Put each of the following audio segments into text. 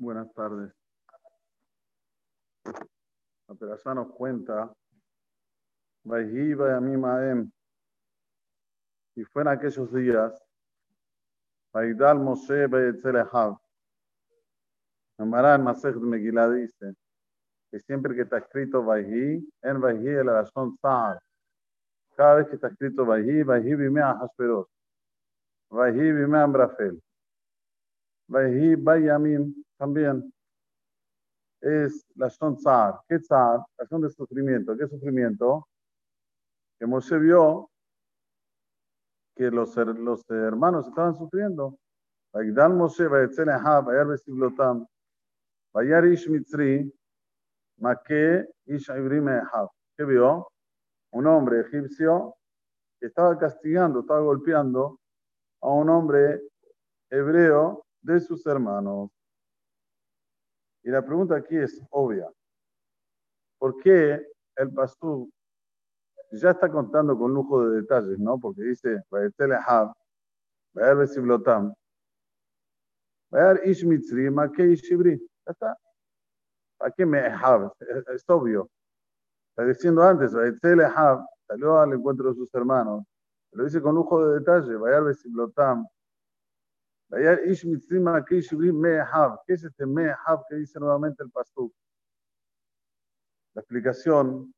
Buenas tardes. La persona nos cuenta, y fue en aquellos días, Vaidal Moshe Beyetzelehav. Amarán Masej de Megillah dice que siempre que está escrito Vayhi, en Vayhi el Arashon Sa'ar. Cada vez que está escrito Vayhi, Vayhi Bimea Hasperos. Vayhi Bimea Ambrafel. Vayhi Bayamim también es la Shon Tzar. ¿Qué Tzar? La Shon de sufrimiento. ¿Qué sufrimiento? Que Moshe vio que los, hermanos estaban sufriendo. Vayidal Moshe, Vayetzel Ahab, Vayar Besiblotam, Vayar Ish Mitzri, Make Ish Ibrim Ahab. ¿Qué vio? Un hombre egipcio que estaba castigando, estaba golpeando a un hombre hebreo de sus hermanos. Y la pregunta aquí es obvia. ¿Por qué el pastor ya está contando con lujo de detalles, ¿no? Porque dice, Ish Mitzri, Ish. Ya está. ¿Para qué me Es obvio. Está diciendo antes, salió al encuentro de sus hermanos. Lo dice con lujo de detalle, Vayar Besiblotam, ¿Qué es este Mehav que dice nuevamente el pastor? La explicación,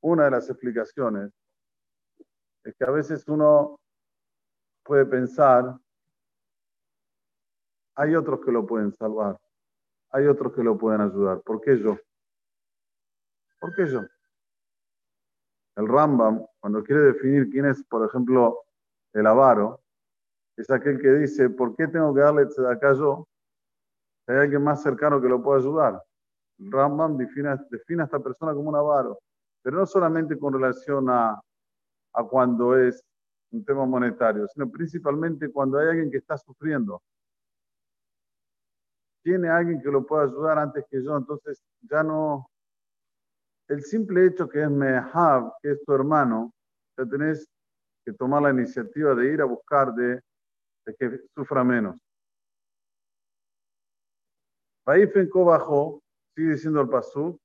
una de las explicaciones, es que a veces uno puede pensar, hay otros que lo pueden salvar, hay otros que lo pueden ayudar. ¿Por qué yo? ¿Por qué yo? El Rambam, cuando quiere definir quién es, por ejemplo, el avaro, es aquel que dice, ¿por qué tengo que darle acá yo? Hay alguien más cercano que lo pueda ayudar. Rambam define, define a esta persona como un avaro, pero no solamente con relación a, a cuando es un tema monetario, sino principalmente cuando hay alguien que está sufriendo. Tiene alguien que lo pueda ayudar antes que yo, entonces ya no... El simple hecho que es Mehab, que es tu hermano, ya tenés que tomar la iniciativa de ir a buscar de que sufra menos. Vaifenko bajó, sigue diciendo el pasú,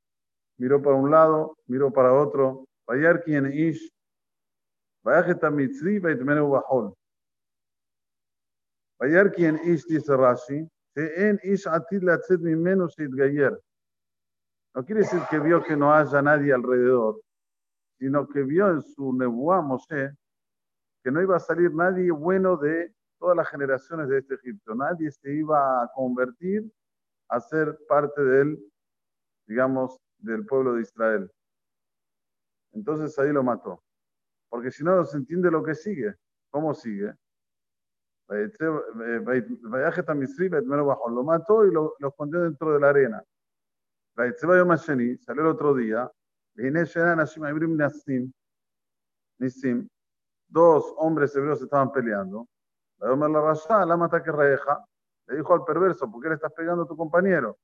miró para un lado, miró para otro, Vayar quien ish, bajol. Vayar quien ish, dice Rashi, en ish atid latzet menos gayer. No quiere decir que vio que no haya nadie alrededor, sino que vio en su nebuá Moshe que no iba a salir nadie bueno de todas las generaciones de este Egipto. Nadie se iba a convertir a ser parte del, digamos, del pueblo de Israel. Entonces ahí lo mató. Porque si no, no se entiende lo que sigue. ¿Cómo sigue? Lo mató y lo, lo escondió dentro de la arena. Salió el otro día. Dos hombres hebreos estaban peleando. La que reja, le dijo al perverso, ¿por qué le estás pegando a tu compañero?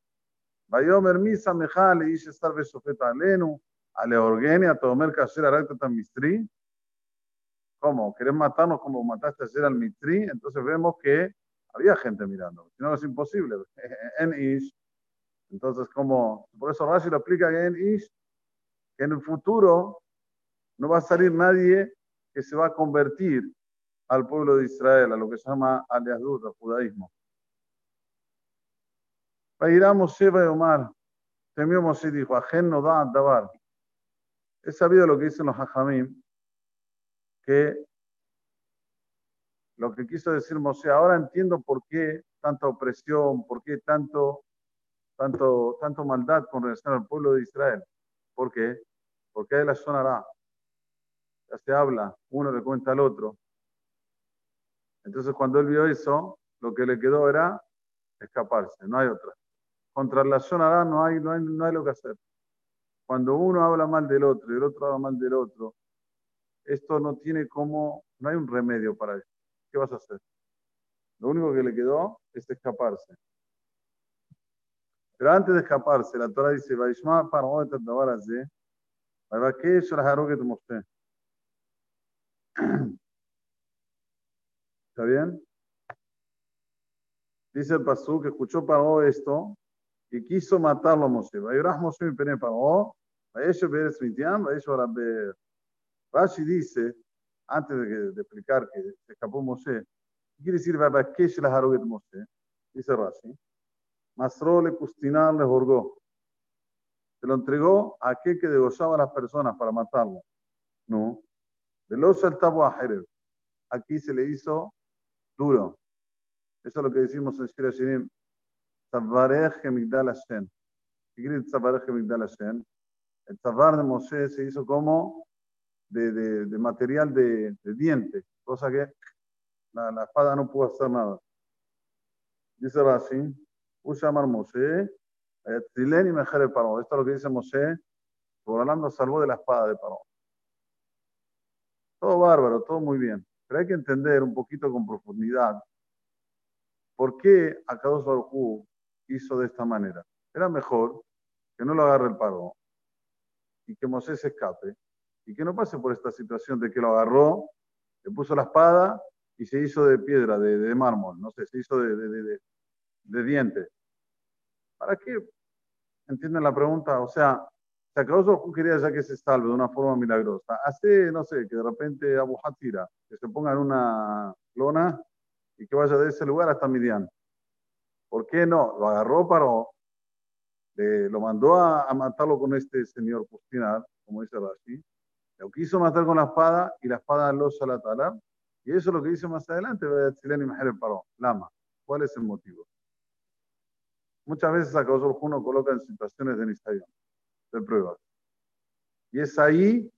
Vayomer misa meja le dice estar besofeta alenu, a leorgenia, tomer kasher arakta mistri. ¿Cómo? ¿Querés matarnos como mataste ayer al mitri? Entonces vemos que había gente mirando. Si no, es imposible. En Ish. Entonces, como, por eso Rashi lo explica en Ish, que en el futuro no va a salir nadie que se va a convertir al pueblo de Israel, a lo que se llama Aliasdud, al judaísmo. Pairá Moshe y Omar, temió Moshe dijo, Ajen no da dabar. He sabido lo que dicen los hajamim, que lo que quiso decir Moshe, ahora entiendo por qué tanta opresión, por qué tanto, tanto, tanto maldad con relación al pueblo de Israel. ¿Por qué? Porque hay la sonará. Ya se habla, uno le cuenta al otro. Entonces cuando él vio eso, lo que le quedó era escaparse, no hay otra. Contra la zona no hay, no hay, no hay lo que hacer. Cuando uno habla mal del otro y el otro habla mal del otro, esto no tiene como, no hay un remedio para eso. ¿Qué vas a hacer? Lo único que le quedó es escaparse. Pero antes de escaparse, la Torah dice, Vaishma para ¿qué es la que te mostré? ¿Está bien? Dice el Pasú que escuchó Paró esto y quiso matarlo a Moshe. Moshe mi pene Paró. Rashi dice, antes de, de, explicar que se escapó Moshe, ¿qué quiere decir Vabakesh la Haroget Moshe? Dice Rashi. Masro le Kustinar le jorgó. Se lo entregó a aquel que degollaba a las personas para matarlo. No. De los saltaba a Jerez. Aquí se le hizo duro. Eso es lo que decimos en Shira Shirim. Migdal Hashem. ¿Qué quiere Migdal Hashem? El tzavar de Moshe se hizo como de, de, de material de, de, diente, cosa que la, la, espada no pudo hacer nada. Dice Rashi, Ushamar Moshe, Tzilén y Mejer. Esto es lo que dice Moshe, por hablando salvó de la espada de Paró. Todo bárbaro, todo muy bien. Pero hay que entender un poquito con profundidad por qué Akadosh Baruj hizo de esta manera. Era mejor que no lo agarre el paro y que Mosé se escape y que no pase por esta situación de que lo agarró, le puso la espada y se hizo de piedra, de, de mármol, no sé, se hizo de, de, de diente. ¿Para qué? ¿Entienden la pregunta? O sea, si Akadosh Baruj quería ya que se salve de una forma milagrosa, hace, no sé, que de repente Abu Hatira, que se ponga en una lona y que vaya de ese lugar hasta Midian. ¿Por qué no? Lo agarró, paró, le, lo mandó a, a, matarlo con este señor Pustinar, como dice Rashi, lo quiso matar con la espada y la espada lo talar y eso es lo que dice más adelante, y paró, Lama. ¿Cuál es el motivo? Muchas veces a causa uno coloca en situaciones de Nisayon, de pruebas. Y es ahí,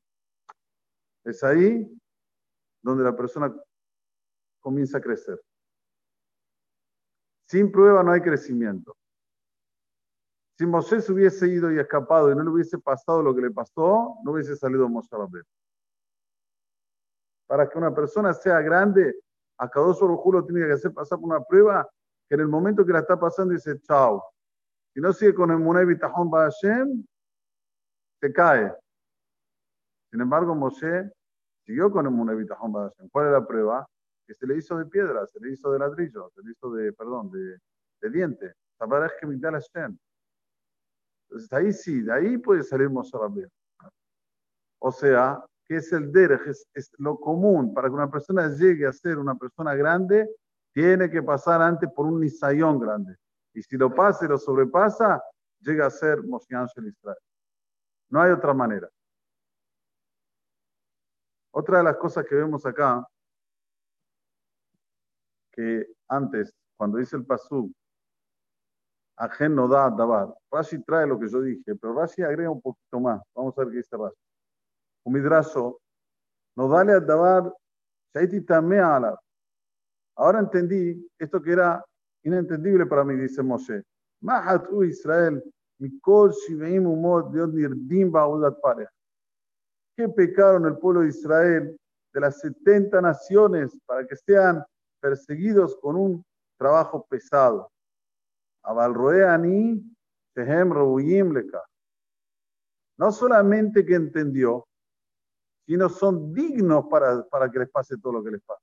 es ahí donde la persona comienza a crecer. Sin prueba no hay crecimiento. Si Moisés hubiese ido y escapado y no le hubiese pasado lo que le pasó, no hubiese salido Moshe Rabbeinu. Para que una persona sea grande, a cada solo juro tiene que hacer pasar por una prueba que en el momento que la está pasando dice chao. Si no sigue con el Munay Bitajón Hashem, se cae. Sin embargo, Moshe siguió con el Munay Bitajón Hashem. ¿Cuál es la prueba? Que se le hizo de piedra, se le hizo de ladrillo, se le hizo de, perdón, de, de diente. Entonces ahí sí, de ahí puede salir Moshe Rabbeinu. O sea, que es el derech, es, es, lo común para que una persona llegue a ser una persona grande, tiene que pasar antes por un nisayón grande. Y si lo pasa y lo sobrepasa, llega a ser Moshe Ángel Israel. No hay otra manera. Otra de las cosas que vemos acá, que antes, cuando dice el Pasú, Ajen no da Dabar, Rashi trae lo que yo dije, pero Rashi agrega un poquito más. Vamos a ver qué dice Rashi. Un midrazo, no dale. Ahora entendí esto que era inentendible para mí, dice Moshe. Mahatu Israel, Mikol. ¿Qué pecaron el pueblo de Israel de las 70 naciones para que sean perseguidos con un trabajo pesado? Tehem. No solamente que entendió, sino son dignos para, para que les pase todo lo que les pasa.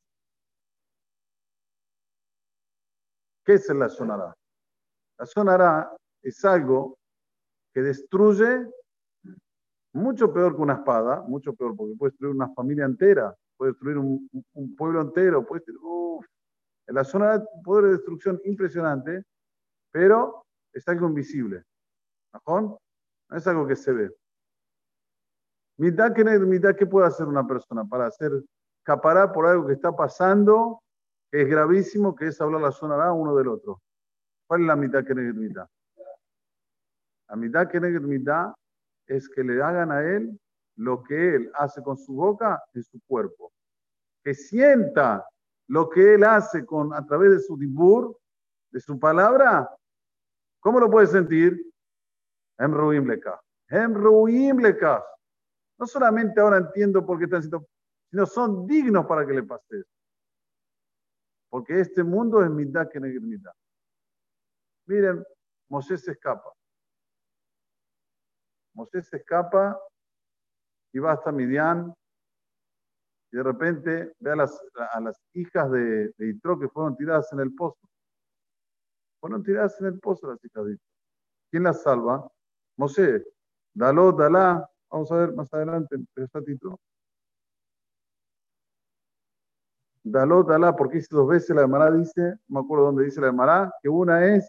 ¿Qué es la sonará? La sonará es algo que destruye mucho peor que una espada, mucho peor, porque puede destruir una familia entera, puede destruir un, pueblo entero, puede destruir, uf, en la zona de poder de destrucción impresionante, pero es algo invisible. ¿No? no es algo que se ve. Mitad que mitad, ¿qué puede hacer una persona para hacer caparar por algo que está pasando, que es gravísimo, que es hablar la zona uno del otro? ¿Cuál es la mitad que mitad? La mitad que mitad es que le hagan a él lo que él hace con su boca en su cuerpo. Que sienta lo que él hace con, a través de su dibur, de su palabra. ¿Cómo lo puede sentir? Hem ruim. Hem ruim. No solamente ahora entiendo por qué están siendo, sino son dignos para que le pase eso. Porque este mundo es mitad que mitad. Miren, Moisés se escapa. Moisés se escapa y va hasta Midian y de repente ve a las, hijas de, de Itro que fueron tiradas en el pozo. fueron tiradas en el pozo las hijas de ¿Quién las salva? Moshe. Daló, Dalá. Vamos a ver más adelante el título. Daló, Dalá, porque dice dos veces la Emara dice, no me acuerdo dónde dice la Emara, que una es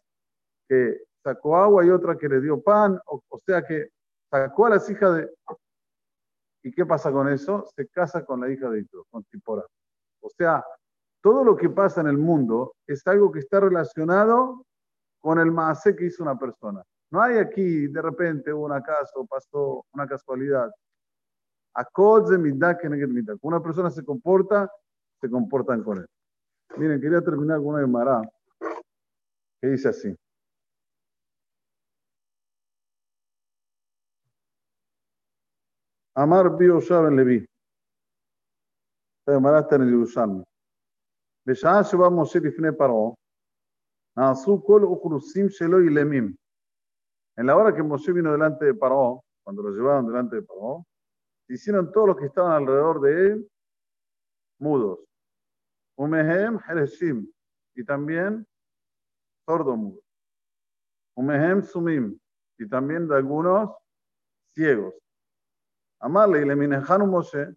que sacó agua y otra que le dio pan, o, sea que sacó a las hijas de... ¿Y qué pasa con eso? Se casa con la hija de Itro, con Tipora. O sea, todo lo que pasa en el mundo es algo que está relacionado con el maase que hizo una persona. No hay aquí, de repente, un acaso, pasó una casualidad. Una persona se comporta, se comportan con él. Miren, quería terminar con una Mará que dice así. Amar bio en Levi. Esta Mará está en el Yerushalmi. בשעה שבא משה לפני פרעה, נעשו כל אוכלוסים שלו lemim. En la hora que Moshe vino delante de Paró, cuando lo llevaron delante de Paró, hicieron todos los que estaban alrededor de él mudos. Umehem Hereshim, y también sordomudos. Umehem Sumim, y también de algunos ciegos. Amarle y le minejanu Moshe,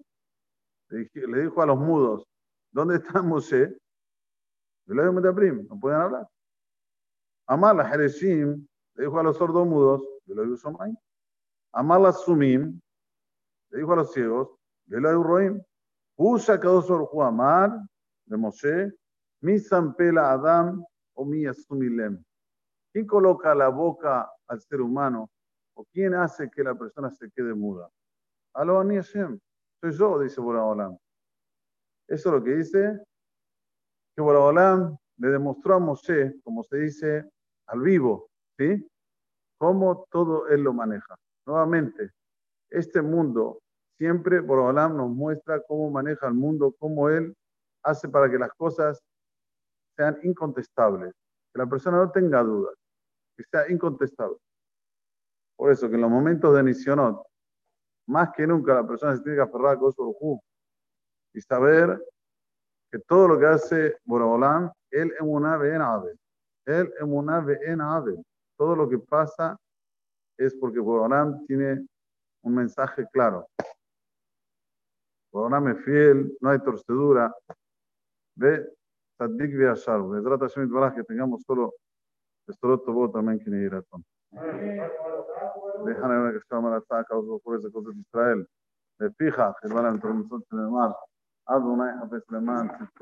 le dijo a los mudos, ¿dónde está Moshe? No pueden hablar. Amarla Hereshim, le dijo a los sordomudos. Amar la Sumim, le dijo a los ciegos, Roim. Usa cada Amar, de Moshe, mi Pela Adam o mi Asumilem. ¿Quién coloca la boca al ser humano o quién hace que la persona se quede muda? Aló, Ani Hashem. Soy yo, dice Boraholam. Eso es lo que dice que Boraholam le demostró a Moshe, como se dice, al vivo, ¿sí? Cómo todo él lo maneja. Nuevamente, este mundo, siempre Borobalam nos muestra cómo maneja el mundo, cómo él hace para que las cosas sean incontestables, que la persona no tenga dudas, que sea incontestable. Por eso que en los momentos de Nisionot, más que nunca la persona se tiene que aferrar a Kosovo y saber que todo lo que hace Borobalam, él es una en Abel. Él es una en Abel todo lo que pasa es porque Boronam tiene un mensaje claro. Boronam es fiel, no hay torcedura. Ve, Sadik Viashar, trata de que tengamos solo esto todo también que a Déjame ver que se llama la saca, los jueces de cosas de Israel. Fija, que